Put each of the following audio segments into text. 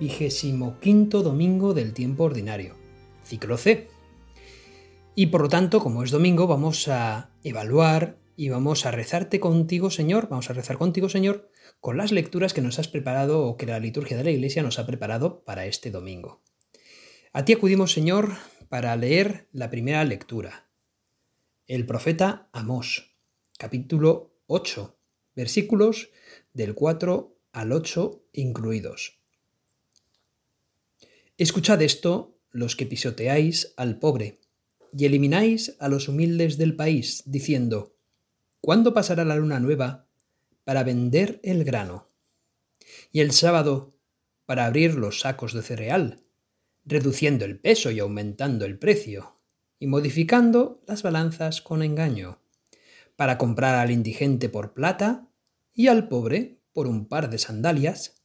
vigésimo quinto domingo del tiempo ordinario, ciclo C. Y por lo tanto, como es domingo, vamos a evaluar y vamos a rezarte contigo, Señor, vamos a rezar contigo, Señor, con las lecturas que nos has preparado o que la liturgia de la Iglesia nos ha preparado para este domingo. A ti acudimos, Señor, para leer la primera lectura. El profeta Amós, capítulo 8, versículos del 4 al 8 incluidos. Escuchad esto, los que pisoteáis al pobre, y elimináis a los humildes del país, diciendo, ¿cuándo pasará la luna nueva para vender el grano? Y el sábado para abrir los sacos de cereal, reduciendo el peso y aumentando el precio, y modificando las balanzas con engaño, para comprar al indigente por plata y al pobre por un par de sandalias,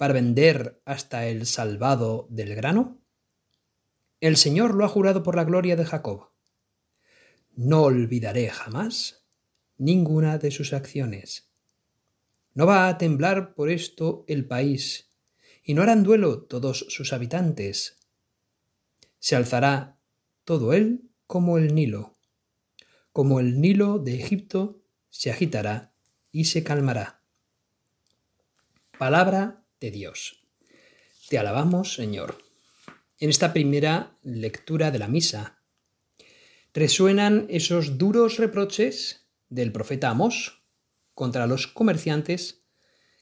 para vender hasta el salvado del grano? El Señor lo ha jurado por la gloria de Jacob. No olvidaré jamás ninguna de sus acciones. No va a temblar por esto el país, y no harán duelo todos sus habitantes. Se alzará todo él como el Nilo. Como el Nilo de Egipto se agitará y se calmará. Palabra de Dios. Te alabamos, Señor. En esta primera lectura de la misa resuenan esos duros reproches del profeta Amós contra los comerciantes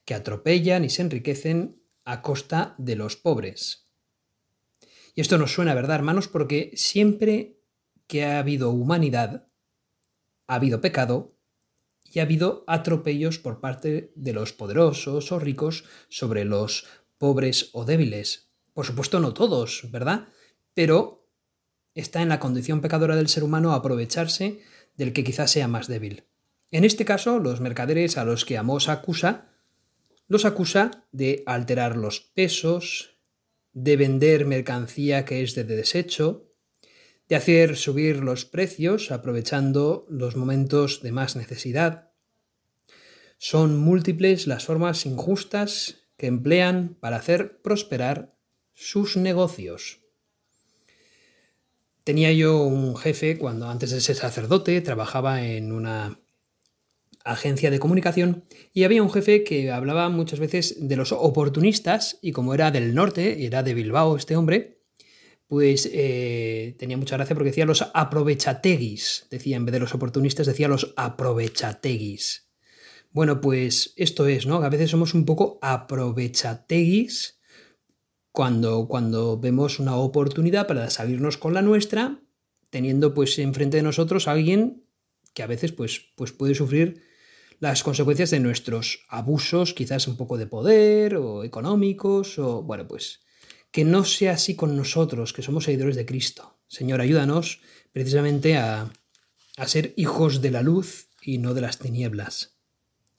que atropellan y se enriquecen a costa de los pobres. Y esto nos suena, ¿verdad, hermanos? Porque siempre que ha habido humanidad, ha habido pecado y ha habido atropellos por parte de los poderosos o ricos sobre los pobres o débiles. Por supuesto no todos, ¿verdad? Pero está en la condición pecadora del ser humano aprovecharse del que quizás sea más débil. En este caso, los mercaderes a los que Amos acusa, los acusa de alterar los pesos, de vender mercancía que es de desecho, de hacer subir los precios aprovechando los momentos de más necesidad. Son múltiples las formas injustas que emplean para hacer prosperar sus negocios. Tenía yo un jefe cuando antes de ser sacerdote trabajaba en una agencia de comunicación y había un jefe que hablaba muchas veces de los oportunistas y como era del norte, era de Bilbao este hombre, pues eh, tenía mucha gracia porque decía los aprovechateguis, decía en vez de los oportunistas, decía los aprovechateguis. Bueno, pues esto es, ¿no? A veces somos un poco aprovechateguis cuando, cuando vemos una oportunidad para salirnos con la nuestra, teniendo pues enfrente de nosotros a alguien que a veces pues, pues puede sufrir las consecuencias de nuestros abusos, quizás un poco de poder o económicos, o bueno, pues que no sea así con nosotros, que somos seguidores de Cristo. Señor, ayúdanos precisamente a, a ser hijos de la luz y no de las tinieblas.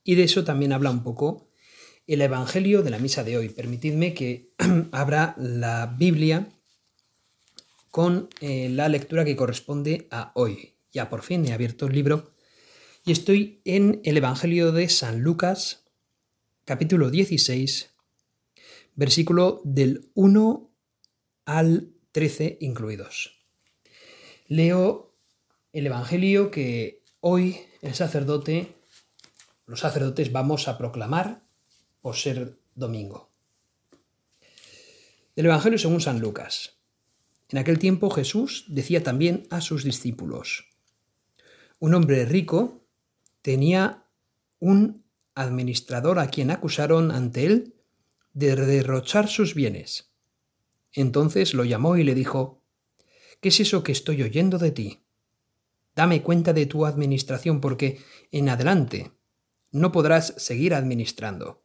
Y de eso también habla un poco el Evangelio de la misa de hoy. Permitidme que abra la Biblia con eh, la lectura que corresponde a hoy. Ya por fin he abierto el libro y estoy en el Evangelio de San Lucas, capítulo 16, versículo del 1 al 13 incluidos. Leo el Evangelio que hoy el sacerdote, los sacerdotes vamos a proclamar por ser domingo. Del Evangelio según San Lucas. En aquel tiempo Jesús decía también a sus discípulos, un hombre rico tenía un administrador a quien acusaron ante él de derrochar sus bienes. Entonces lo llamó y le dijo, ¿Qué es eso que estoy oyendo de ti? Dame cuenta de tu administración porque en adelante no podrás seguir administrando.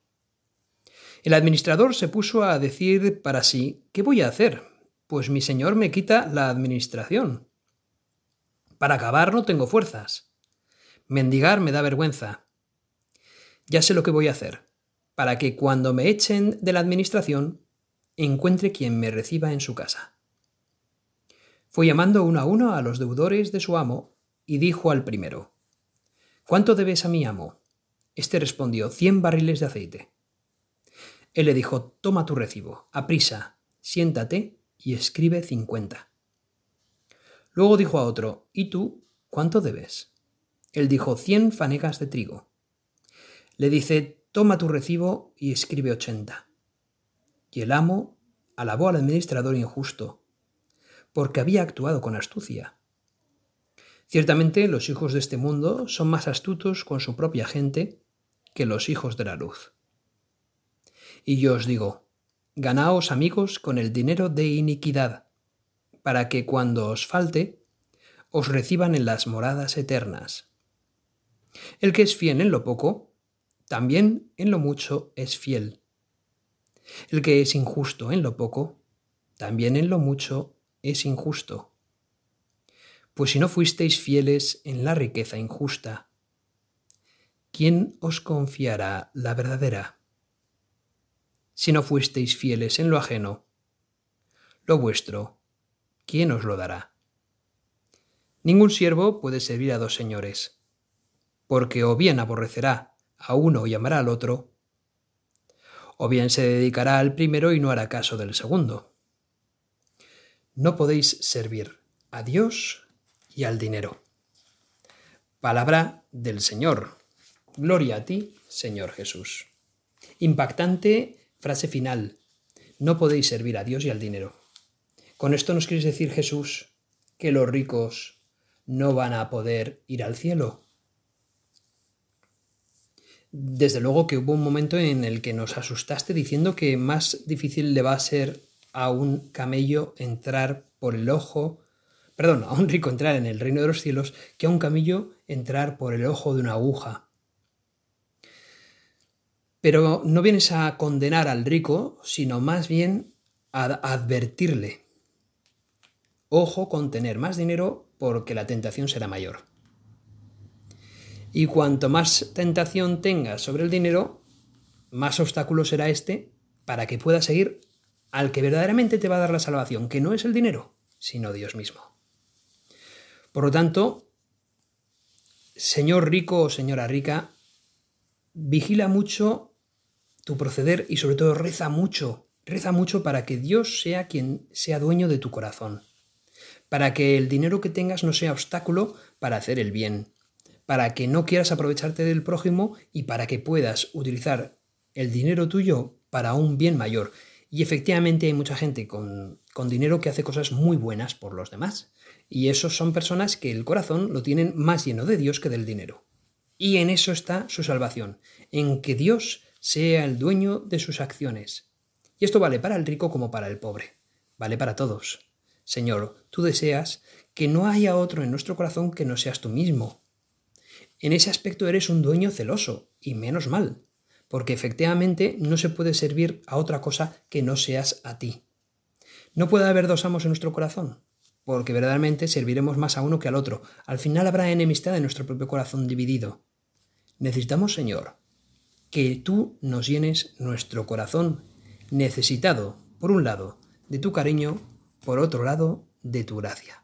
El administrador se puso a decir para sí, ¿qué voy a hacer? Pues mi señor me quita la administración. Para acabar no tengo fuerzas. Mendigar me da vergüenza. Ya sé lo que voy a hacer, para que cuando me echen de la administración, encuentre quien me reciba en su casa. Fue llamando uno a uno a los deudores de su amo y dijo al primero, ¿Cuánto debes a mi amo? Este respondió, cien barriles de aceite. Él le dijo, toma tu recibo, aprisa, siéntate y escribe cincuenta. Luego dijo a otro, ¿y tú cuánto debes? Él dijo, cien fanegas de trigo. Le dice, toma tu recibo y escribe ochenta. Y el amo alabó al administrador injusto, porque había actuado con astucia. Ciertamente los hijos de este mundo son más astutos con su propia gente que los hijos de la luz. Y yo os digo, ganaos amigos con el dinero de iniquidad, para que cuando os falte, os reciban en las moradas eternas. El que es fiel en lo poco, también en lo mucho es fiel. El que es injusto en lo poco, también en lo mucho es injusto. Pues si no fuisteis fieles en la riqueza injusta, ¿quién os confiará la verdadera? Si no fuisteis fieles en lo ajeno, lo vuestro, ¿quién os lo dará? Ningún siervo puede servir a dos señores, porque o bien aborrecerá a uno y amará al otro, o bien se dedicará al primero y no hará caso del segundo. No podéis servir a Dios y al dinero. Palabra del Señor. Gloria a ti, Señor Jesús. Impactante frase final. No podéis servir a Dios y al dinero. Con esto nos quieres decir, Jesús, que los ricos no van a poder ir al cielo. Desde luego que hubo un momento en el que nos asustaste diciendo que más difícil le va a ser a un camello entrar por el ojo, perdón, a un rico entrar en el reino de los cielos que a un camello entrar por el ojo de una aguja. Pero no vienes a condenar al rico, sino más bien a advertirle. Ojo con tener más dinero porque la tentación será mayor. Y cuanto más tentación tengas sobre el dinero, más obstáculo será este para que puedas seguir al que verdaderamente te va a dar la salvación, que no es el dinero, sino Dios mismo. Por lo tanto, señor rico o señora rica, vigila mucho tu proceder y sobre todo reza mucho, reza mucho para que Dios sea quien sea dueño de tu corazón, para que el dinero que tengas no sea obstáculo para hacer el bien, para que no quieras aprovecharte del prójimo y para que puedas utilizar el dinero tuyo para un bien mayor. Y efectivamente hay mucha gente con, con, dinero que hace cosas muy buenas por los demás. Y esos son personas que el corazón lo tienen más lleno de Dios que del dinero. Y en eso está su salvación, en que Dios sea el dueño de sus acciones. Y esto vale para el rico como para el pobre. Vale para todos. Señor, tú deseas que no haya otro en nuestro corazón que no seas tú mismo, en ese aspecto eres un dueño celoso, y menos mal, porque efectivamente no se puede servir a otra cosa que no seas a ti. No puede haber dos amos en nuestro corazón, porque verdaderamente serviremos más a uno que al otro. Al final habrá enemistad en nuestro propio corazón dividido. Necesitamos, Señor, que tú nos llenes nuestro corazón necesitado, por un lado, de tu cariño, por otro lado, de tu gracia.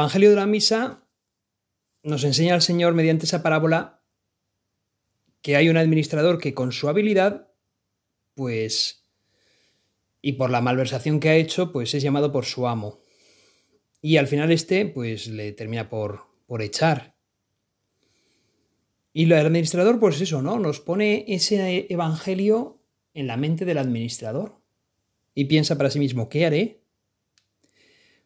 Evangelio de la Misa nos enseña el Señor mediante esa parábola que hay un administrador que con su habilidad, pues, y por la malversación que ha hecho, pues es llamado por su amo. Y al final este, pues, le termina por, por echar. Y el administrador, pues eso, ¿no? Nos pone ese evangelio en la mente del administrador y piensa para sí mismo, ¿qué haré?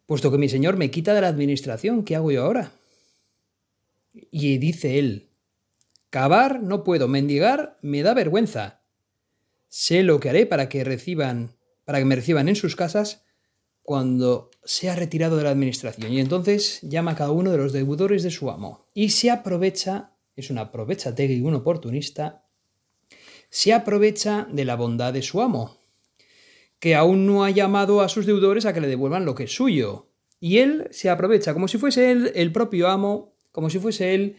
Puesto que mi señor me quita de la administración, ¿qué hago yo ahora? Y dice él, cavar no puedo, mendigar me da vergüenza. Sé lo que haré para que reciban, para que me reciban en sus casas cuando sea retirado de la administración. Y entonces llama a cada uno de los deudores de su amo y se aprovecha es un aprovechate y un oportunista, se aprovecha de la bondad de su amo, que aún no ha llamado a sus deudores a que le devuelvan lo que es suyo. Y él se aprovecha como si fuese él el propio amo, como si fuese él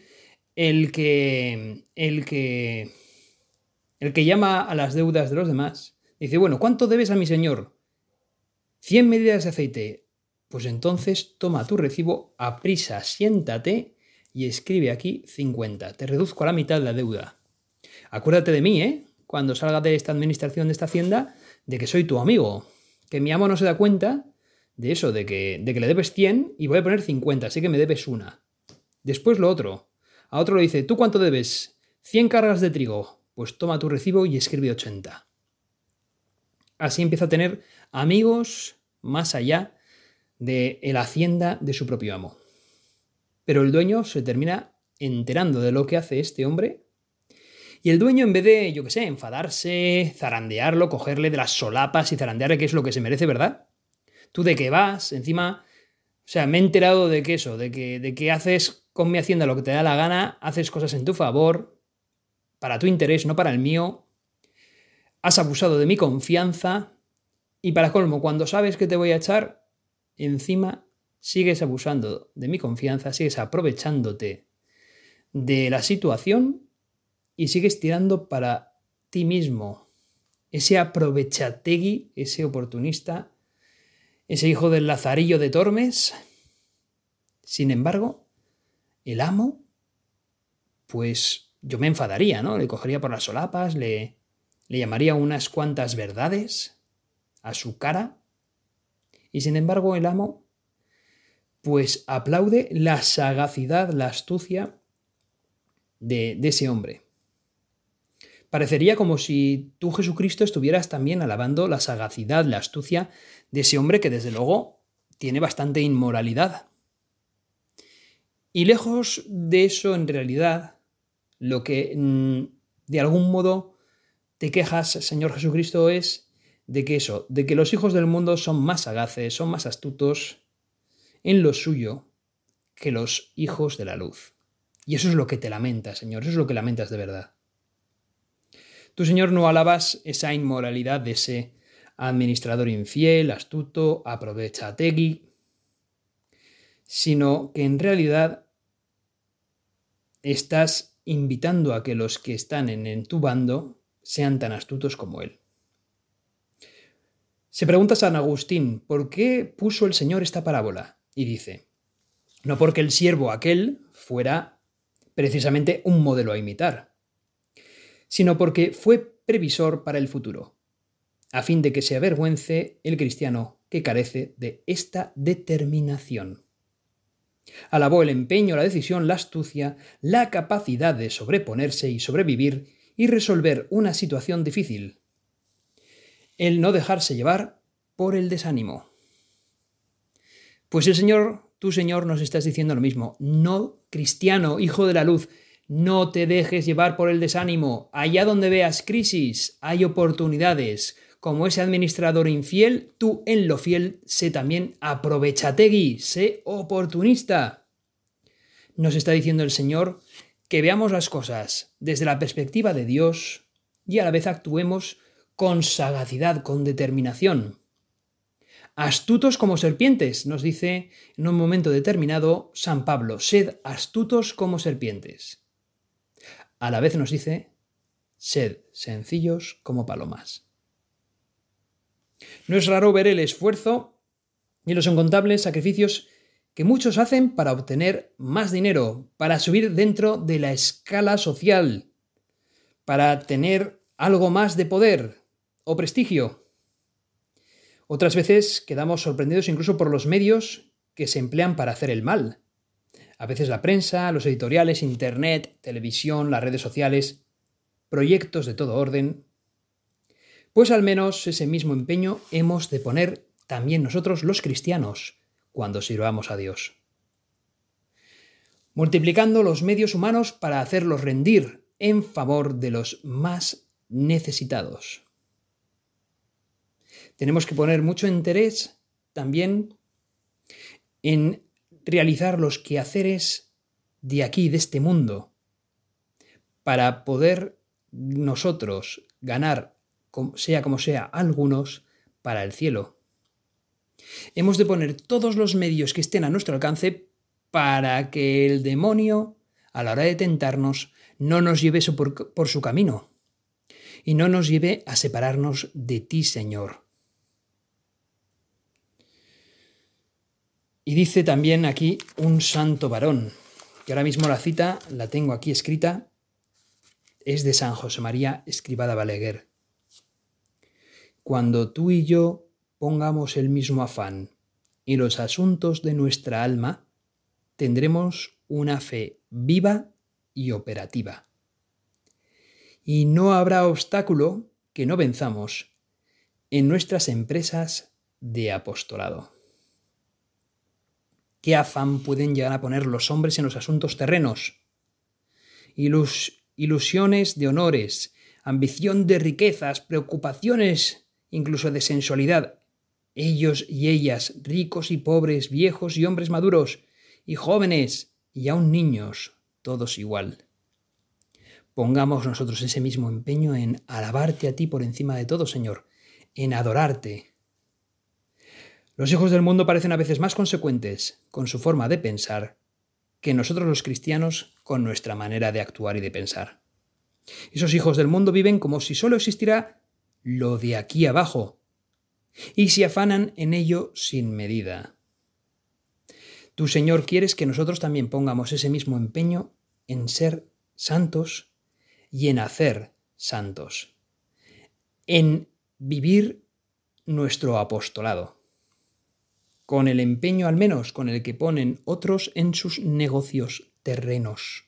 el que el que el que llama a las deudas de los demás. Dice, bueno, ¿cuánto debes a mi señor? 100 medidas de aceite. Pues entonces toma tu recibo, a siéntate y escribe aquí 50. Te reduzco a la mitad la deuda. Acuérdate de mí, ¿eh? Cuando salga de esta administración de esta hacienda, de que soy tu amigo. Que mi amo no se da cuenta de eso, de que, de que le debes 100 y voy a poner 50, así que me debes una. Después lo otro. A otro le dice, ¿tú cuánto debes? 100 cargas de trigo. Pues toma tu recibo y escribe 80. Así empieza a tener amigos más allá de la hacienda de su propio amo. Pero el dueño se termina enterando de lo que hace este hombre. Y el dueño, en vez de, yo qué sé, enfadarse, zarandearlo, cogerle de las solapas y zarandearle qué es lo que se merece, ¿verdad? Tú de qué vas, encima. O sea, me he enterado de que eso, de que, de que haces con mi hacienda lo que te da la gana, haces cosas en tu favor, para tu interés, no para el mío. Has abusado de mi confianza. Y para colmo, cuando sabes que te voy a echar, encima sigues abusando de mi confianza, sigues aprovechándote de la situación y sigues tirando para ti mismo. Ese aprovechategui, ese oportunista, ese hijo del lazarillo de Tormes. Sin embargo, el amo, pues yo me enfadaría, ¿no? Le cogería por las solapas, le, le llamaría unas cuantas verdades a su cara. Y sin embargo, el amo pues aplaude la sagacidad, la astucia de, ese hombre. Parecería como si tú, Jesucristo, estuvieras también alabando la sagacidad, la astucia de ese hombre que desde luego tiene bastante inmoralidad. Y lejos de eso, en realidad, lo que mm, de algún modo te quejas, Señor Jesucristo, es de que eso, de que los hijos del mundo son más sagaces, son más astutos, en lo suyo que los hijos de la luz. Y eso es lo que te lamenta, Señor, eso es lo que lamentas de verdad. Tú, Señor, no alabas esa inmoralidad de ese administrador infiel, astuto, aprovechategui, sino que en realidad estás invitando a que los que están en, en tu bando sean tan astutos como él. Se pregunta San Agustín, ¿por qué puso el Señor esta parábola? y dice, no porque el siervo aquel fuera precisamente un modelo a imitar, sino porque fue previsor para el futuro, a fin de que se avergüence el cristiano que carece de esta determinación. Alabó el empeño, la decisión, la astucia, la capacidad de sobreponerse y sobrevivir y resolver una situación difícil. El no dejarse llevar por el desánimo. Pues el Señor, tu Señor, nos estás diciendo lo mismo. No, cristiano, hijo de la luz, no te dejes llevar por el desánimo. Allá donde veas crisis, hay oportunidades. Como ese administrador infiel, tú en lo fiel sé también aprovechategui, sé oportunista. Nos está diciendo el Señor que veamos las cosas desde la perspectiva de Dios y a la vez actuemos con sagacidad, con determinación. Astutos como serpientes, nos dice en un momento determinado San Pablo, sed astutos como serpientes. A la vez nos dice, sed sencillos como palomas. No es raro ver el esfuerzo y los incontables sacrificios que muchos hacen para obtener más dinero, para subir dentro de la escala social, para tener algo más de poder o prestigio. Otras veces quedamos sorprendidos incluso por los medios que se emplean para hacer el mal. A veces la prensa, los editoriales, Internet, televisión, las redes sociales, proyectos de todo orden. Pues al menos ese mismo empeño hemos de poner también nosotros los cristianos cuando sirvamos a Dios. Multiplicando los medios humanos para hacerlos rendir en favor de los más necesitados. Tenemos que poner mucho interés también en realizar los quehaceres de aquí, de este mundo, para poder nosotros ganar, sea como sea, algunos para el cielo. Hemos de poner todos los medios que estén a nuestro alcance para que el demonio, a la hora de tentarnos, no nos lleve por, por su camino y no nos lleve a separarnos de ti, Señor. Y dice también aquí un santo varón, que ahora mismo la cita la tengo aquí escrita, es de San José María Escribada Baleguer. Cuando tú y yo pongamos el mismo afán y los asuntos de nuestra alma, tendremos una fe viva y operativa. Y no habrá obstáculo que no venzamos en nuestras empresas de apostolado. ¿Qué afán pueden llegar a poner los hombres en los asuntos terrenos? ilusiones de honores, ambición de riquezas, preocupaciones incluso de sensualidad. Ellos y ellas, ricos y pobres, viejos y hombres maduros, y jóvenes y aún niños, todos igual. Pongamos nosotros ese mismo empeño en alabarte a ti por encima de todo, Señor, en adorarte, los hijos del mundo parecen a veces más consecuentes con su forma de pensar que nosotros los cristianos con nuestra manera de actuar y de pensar. Esos hijos del mundo viven como si solo existiera lo de aquí abajo, y se afanan en ello sin medida. Tu Señor quieres que nosotros también pongamos ese mismo empeño en ser santos y en hacer santos, en vivir nuestro apostolado con el empeño al menos con el que ponen otros en sus negocios terrenos.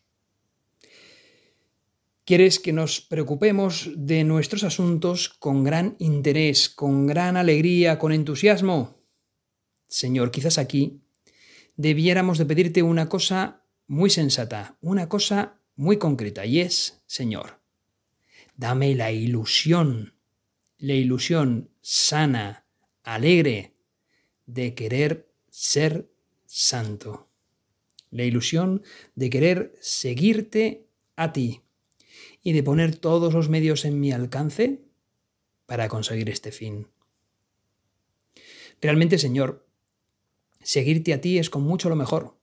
Quieres que nos preocupemos de nuestros asuntos con gran interés, con gran alegría, con entusiasmo. Señor, quizás aquí debiéramos de pedirte una cosa muy sensata, una cosa muy concreta, y es, Señor, dame la ilusión, la ilusión sana, alegre, de querer ser santo. La ilusión de querer seguirte a ti y de poner todos los medios en mi alcance para conseguir este fin. Realmente, Señor, seguirte a ti es con mucho lo mejor.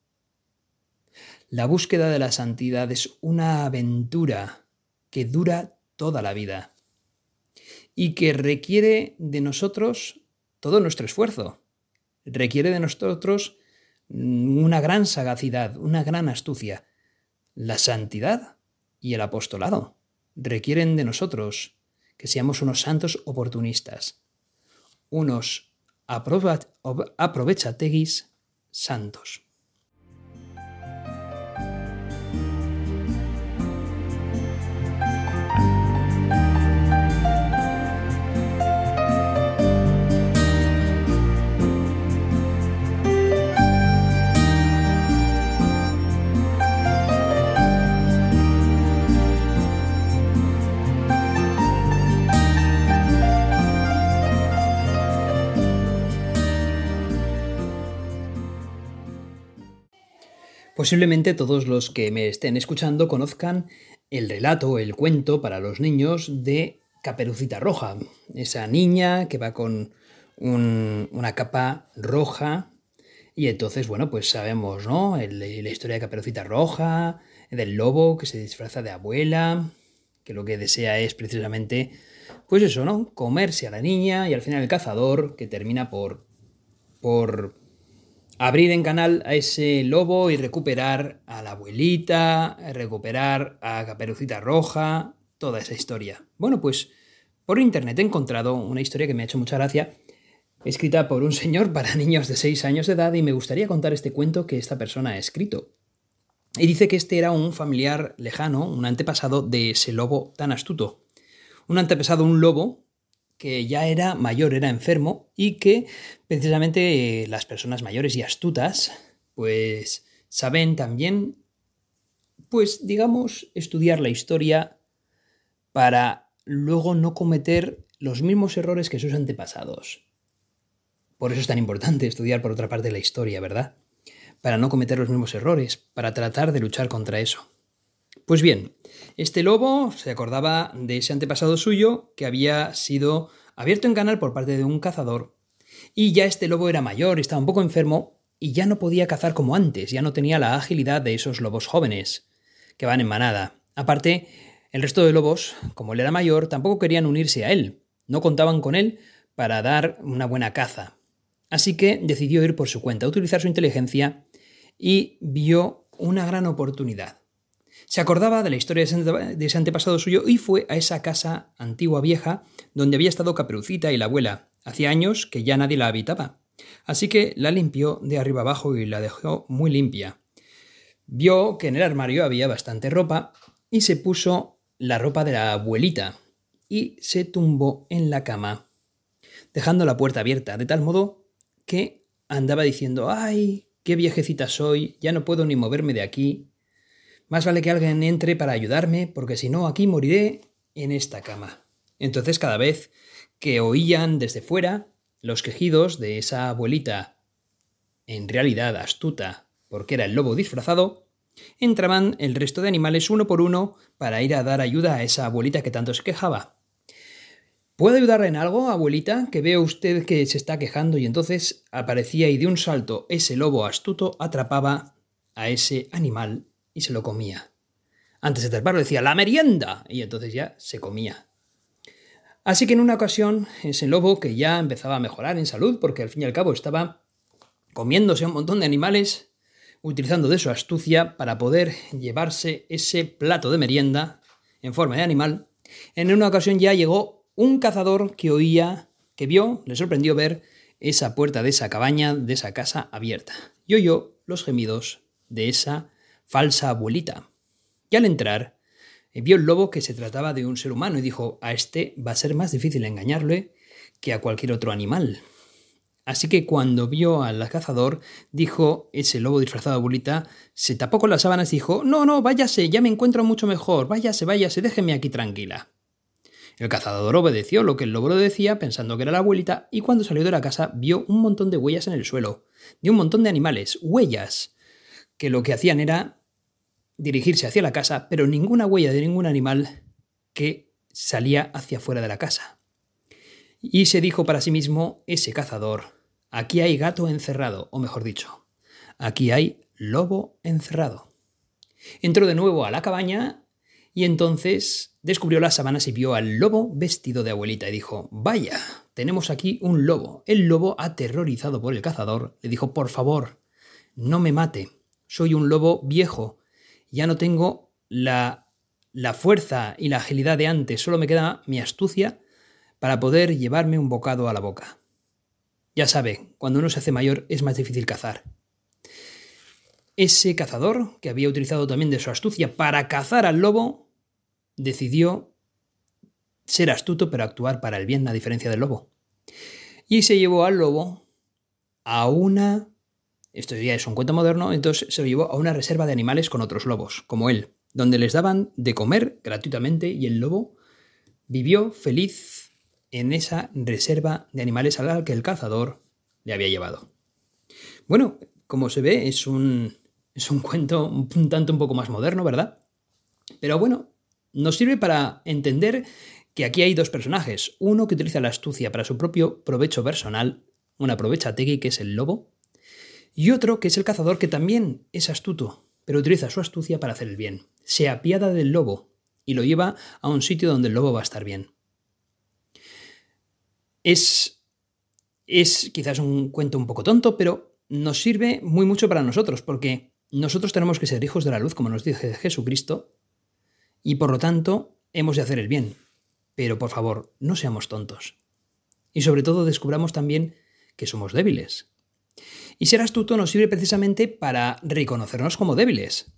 La búsqueda de la santidad es una aventura que dura toda la vida y que requiere de nosotros todo nuestro esfuerzo requiere de nosotros una gran sagacidad, una gran astucia. La santidad y el apostolado requieren de nosotros que seamos unos santos oportunistas, unos aprovechateguis santos. Posiblemente todos los que me estén escuchando conozcan el relato, el cuento para los niños de Caperucita Roja, esa niña que va con una capa roja y entonces, bueno, pues sabemos, ¿no? la historia de Caperucita Roja, del lobo que se disfraza de abuela, que lo que desea es precisamente, pues eso, ¿no? Comerse a la niña y al final el cazador que termina por, por abrir en canal a ese lobo y recuperar a la abuelita, recuperar a Caperucita Roja, toda esa historia. Bueno, pues por internet he encontrado una historia que me ha hecho mucha gracia, escrita por un señor para niños de 6 años de edad y me gustaría contar este cuento que esta persona ha escrito. Y dice que este era un familiar lejano, un antepasado de ese lobo tan astuto. Un antepasado, un lobo que ya era mayor, era enfermo y que precisamente eh, las personas mayores y astutas pues saben también pues digamos estudiar la historia para luego no cometer los mismos errores que sus antepasados. Por eso es tan importante estudiar por otra parte la historia, ¿verdad? Para no cometer los mismos errores, para tratar de luchar contra eso. Pues bien, este lobo se acordaba de ese antepasado suyo que había sido abierto en canal por parte de un cazador y ya este lobo era mayor, estaba un poco enfermo y ya no podía cazar como antes, ya no tenía la agilidad de esos lobos jóvenes que van en manada. Aparte, el resto de lobos, como él era mayor, tampoco querían unirse a él, no contaban con él para dar una buena caza. Así que decidió ir por su cuenta, utilizar su inteligencia y vio una gran oportunidad. Se acordaba de la historia de ese antepasado suyo y fue a esa casa antigua vieja donde había estado Caperucita y la abuela. Hacía años que ya nadie la habitaba. Así que la limpió de arriba abajo y la dejó muy limpia. Vio que en el armario había bastante ropa y se puso la ropa de la abuelita y se tumbó en la cama, dejando la puerta abierta, de tal modo que andaba diciendo, ¡ay, qué viejecita soy! Ya no puedo ni moverme de aquí. Más vale que alguien entre para ayudarme, porque si no, aquí moriré en esta cama. Entonces, cada vez que oían desde fuera los quejidos de esa abuelita, en realidad astuta, porque era el lobo disfrazado, entraban el resto de animales uno por uno para ir a dar ayuda a esa abuelita que tanto se quejaba. ¿Puedo ayudarle en algo, abuelita? Que veo usted que se está quejando y entonces aparecía y de un salto ese lobo astuto atrapaba a ese animal y se lo comía. Antes de treparlo decía ¡La merienda! y entonces ya se comía. Así que en una ocasión ese lobo, que ya empezaba a mejorar en salud, porque al fin y al cabo estaba comiéndose un montón de animales, utilizando de su astucia para poder llevarse ese plato de merienda en forma de animal, en una ocasión ya llegó un cazador que oía, que vio, le sorprendió ver esa puerta de esa cabaña, de esa casa abierta, y oyó los gemidos de esa falsa abuelita. Y al entrar, eh, vio el lobo que se trataba de un ser humano y dijo, a este va a ser más difícil engañarle que a cualquier otro animal. Así que cuando vio al cazador, dijo ese lobo disfrazado de abuelita, se tapó con las sábanas y dijo, no, no, váyase, ya me encuentro mucho mejor, váyase, váyase, déjeme aquí tranquila. El cazador obedeció lo que el lobo le decía, pensando que era la abuelita, y cuando salió de la casa vio un montón de huellas en el suelo, de un montón de animales, huellas, que lo que hacían era dirigirse hacia la casa, pero ninguna huella de ningún animal que salía hacia fuera de la casa. Y se dijo para sí mismo ese cazador, aquí hay gato encerrado, o mejor dicho, aquí hay lobo encerrado. Entró de nuevo a la cabaña y entonces descubrió las sábanas y vio al lobo vestido de abuelita y dijo, vaya, tenemos aquí un lobo. El lobo, aterrorizado por el cazador, le dijo, por favor, no me mate. Soy un lobo viejo. Ya no tengo la, la fuerza y la agilidad de antes. Solo me queda mi astucia para poder llevarme un bocado a la boca. Ya sabe, cuando uno se hace mayor es más difícil cazar. Ese cazador, que había utilizado también de su astucia para cazar al lobo, decidió ser astuto pero actuar para el bien, a diferencia del lobo. Y se llevó al lobo a una esto ya es un cuento moderno, entonces se lo llevó a una reserva de animales con otros lobos, como él, donde les daban de comer gratuitamente y el lobo vivió feliz en esa reserva de animales a la que el cazador le había llevado. Bueno, como se ve, es un, es un cuento un tanto un poco más moderno, ¿verdad? Pero bueno, nos sirve para entender que aquí hay dos personajes. Uno que utiliza la astucia para su propio provecho personal, una aprovecha Tegui, que es el lobo, y otro que es el cazador que también es astuto, pero utiliza su astucia para hacer el bien. Se apiada del lobo y lo lleva a un sitio donde el lobo va a estar bien. Es, es quizás un cuento un poco tonto, pero nos sirve muy mucho para nosotros, porque nosotros tenemos que ser hijos de la luz, como nos dice Jesucristo, y por lo tanto hemos de hacer el bien. Pero por favor, no seamos tontos. Y sobre todo descubramos también que somos débiles, y ser astuto nos sirve precisamente para reconocernos como débiles.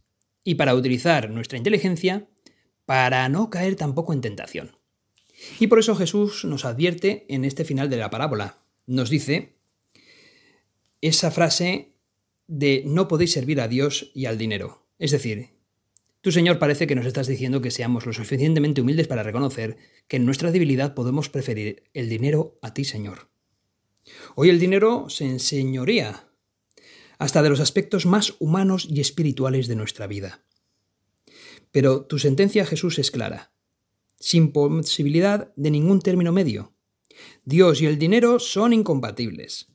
y para utilizar nuestra inteligencia para no caer tampoco en tentación. Y por eso Jesús nos advierte en este final de la parábola. Nos dice esa frase de no podéis servir a Dios y al dinero. Es decir, tu Señor parece que nos estás diciendo que seamos lo suficientemente humildes para reconocer que en nuestra debilidad podemos preferir el dinero a ti, Señor. Hoy el dinero se enseñorea hasta de los aspectos más humanos y espirituales de nuestra vida. Pero tu sentencia, Jesús, es clara, sin posibilidad de ningún término medio. Dios y el dinero son incompatibles.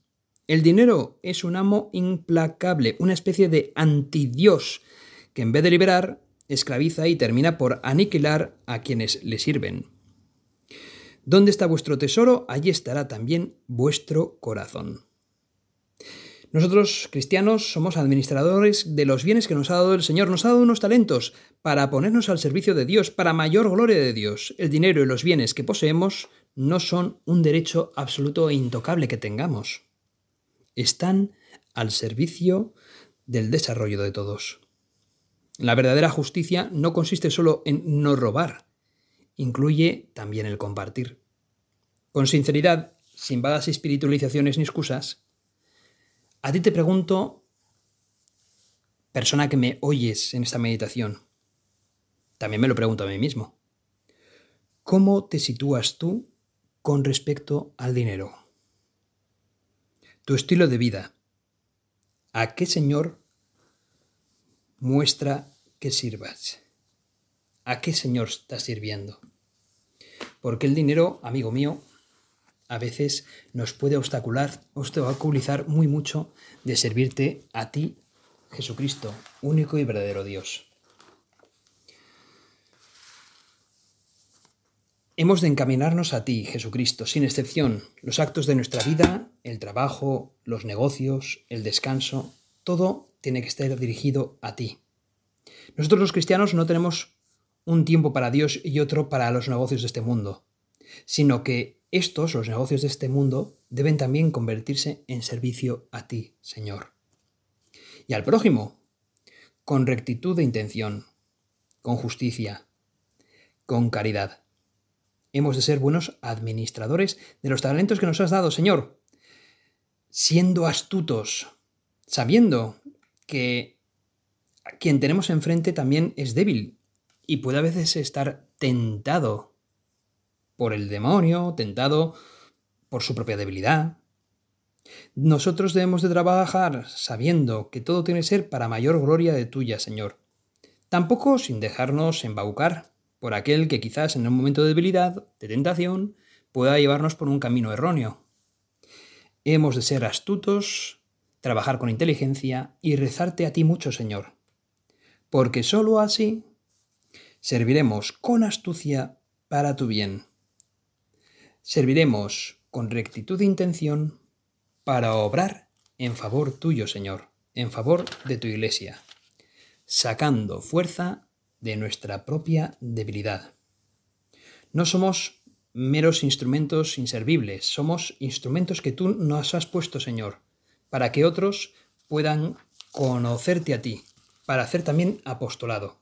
El dinero es un amo implacable, una especie de antidios, que en vez de liberar, esclaviza y termina por aniquilar a quienes le sirven. ¿Dónde está vuestro tesoro? Allí estará también vuestro corazón. Nosotros, cristianos, somos administradores de los bienes que nos ha dado el Señor. Nos ha dado unos talentos para ponernos al servicio de Dios, para mayor gloria de Dios. El dinero y los bienes que poseemos no son un derecho absoluto e intocable que tengamos. Están al servicio del desarrollo de todos. La verdadera justicia no consiste solo en no robar, incluye también el compartir. Con sinceridad, sin vagas espiritualizaciones ni excusas, a ti te pregunto, persona que me oyes en esta meditación, también me lo pregunto a mí mismo. ¿Cómo te sitúas tú con respecto al dinero? Tu estilo de vida. ¿A qué Señor muestra que sirvas? ¿A qué Señor estás sirviendo? Porque el dinero, amigo mío, a veces nos puede obstacular, obstaculizar muy mucho de servirte a ti, Jesucristo, único y verdadero Dios. Hemos de encaminarnos a ti, Jesucristo, sin excepción. Los actos de nuestra vida, el trabajo, los negocios, el descanso, todo tiene que estar dirigido a ti. Nosotros los cristianos no tenemos un tiempo para Dios y otro para los negocios de este mundo, sino que estos, los negocios de este mundo, deben también convertirse en servicio a ti, Señor. Y al prójimo, con rectitud de intención, con justicia, con caridad. Hemos de ser buenos administradores de los talentos que nos has dado, Señor, siendo astutos, sabiendo que quien tenemos enfrente también es débil y puede a veces estar tentado por el demonio, tentado por su propia debilidad. Nosotros debemos de trabajar sabiendo que todo tiene que ser para mayor gloria de tuya, Señor. Tampoco sin dejarnos embaucar por aquel que quizás en un momento de debilidad, de tentación, pueda llevarnos por un camino erróneo. Hemos de ser astutos, trabajar con inteligencia y rezarte a ti mucho, Señor, porque sólo así serviremos con astucia para tu bien serviremos con rectitud de intención para obrar en favor tuyo, Señor, en favor de tu iglesia, sacando fuerza de nuestra propia debilidad. No somos meros instrumentos inservibles, somos instrumentos que tú nos has puesto, Señor, para que otros puedan conocerte a ti, para hacer también apostolado.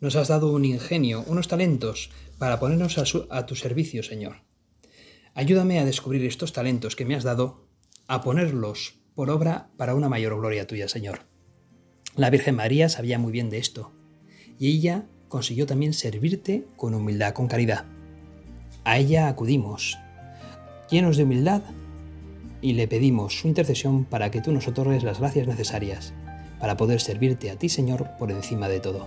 Nos has dado un ingenio, unos talentos, para ponernos a, a tu servicio, Señor. Ayúdame a descubrir estos talentos que me has dado, a ponerlos por obra para una mayor gloria tuya, Señor. La Virgen María sabía muy bien de esto, y ella consiguió también servirte con humildad, con caridad. A ella acudimos, llenos de humildad, y le pedimos su intercesión para que tú nos otorgues las gracias necesarias para poder servirte a ti, Señor, por encima de todo.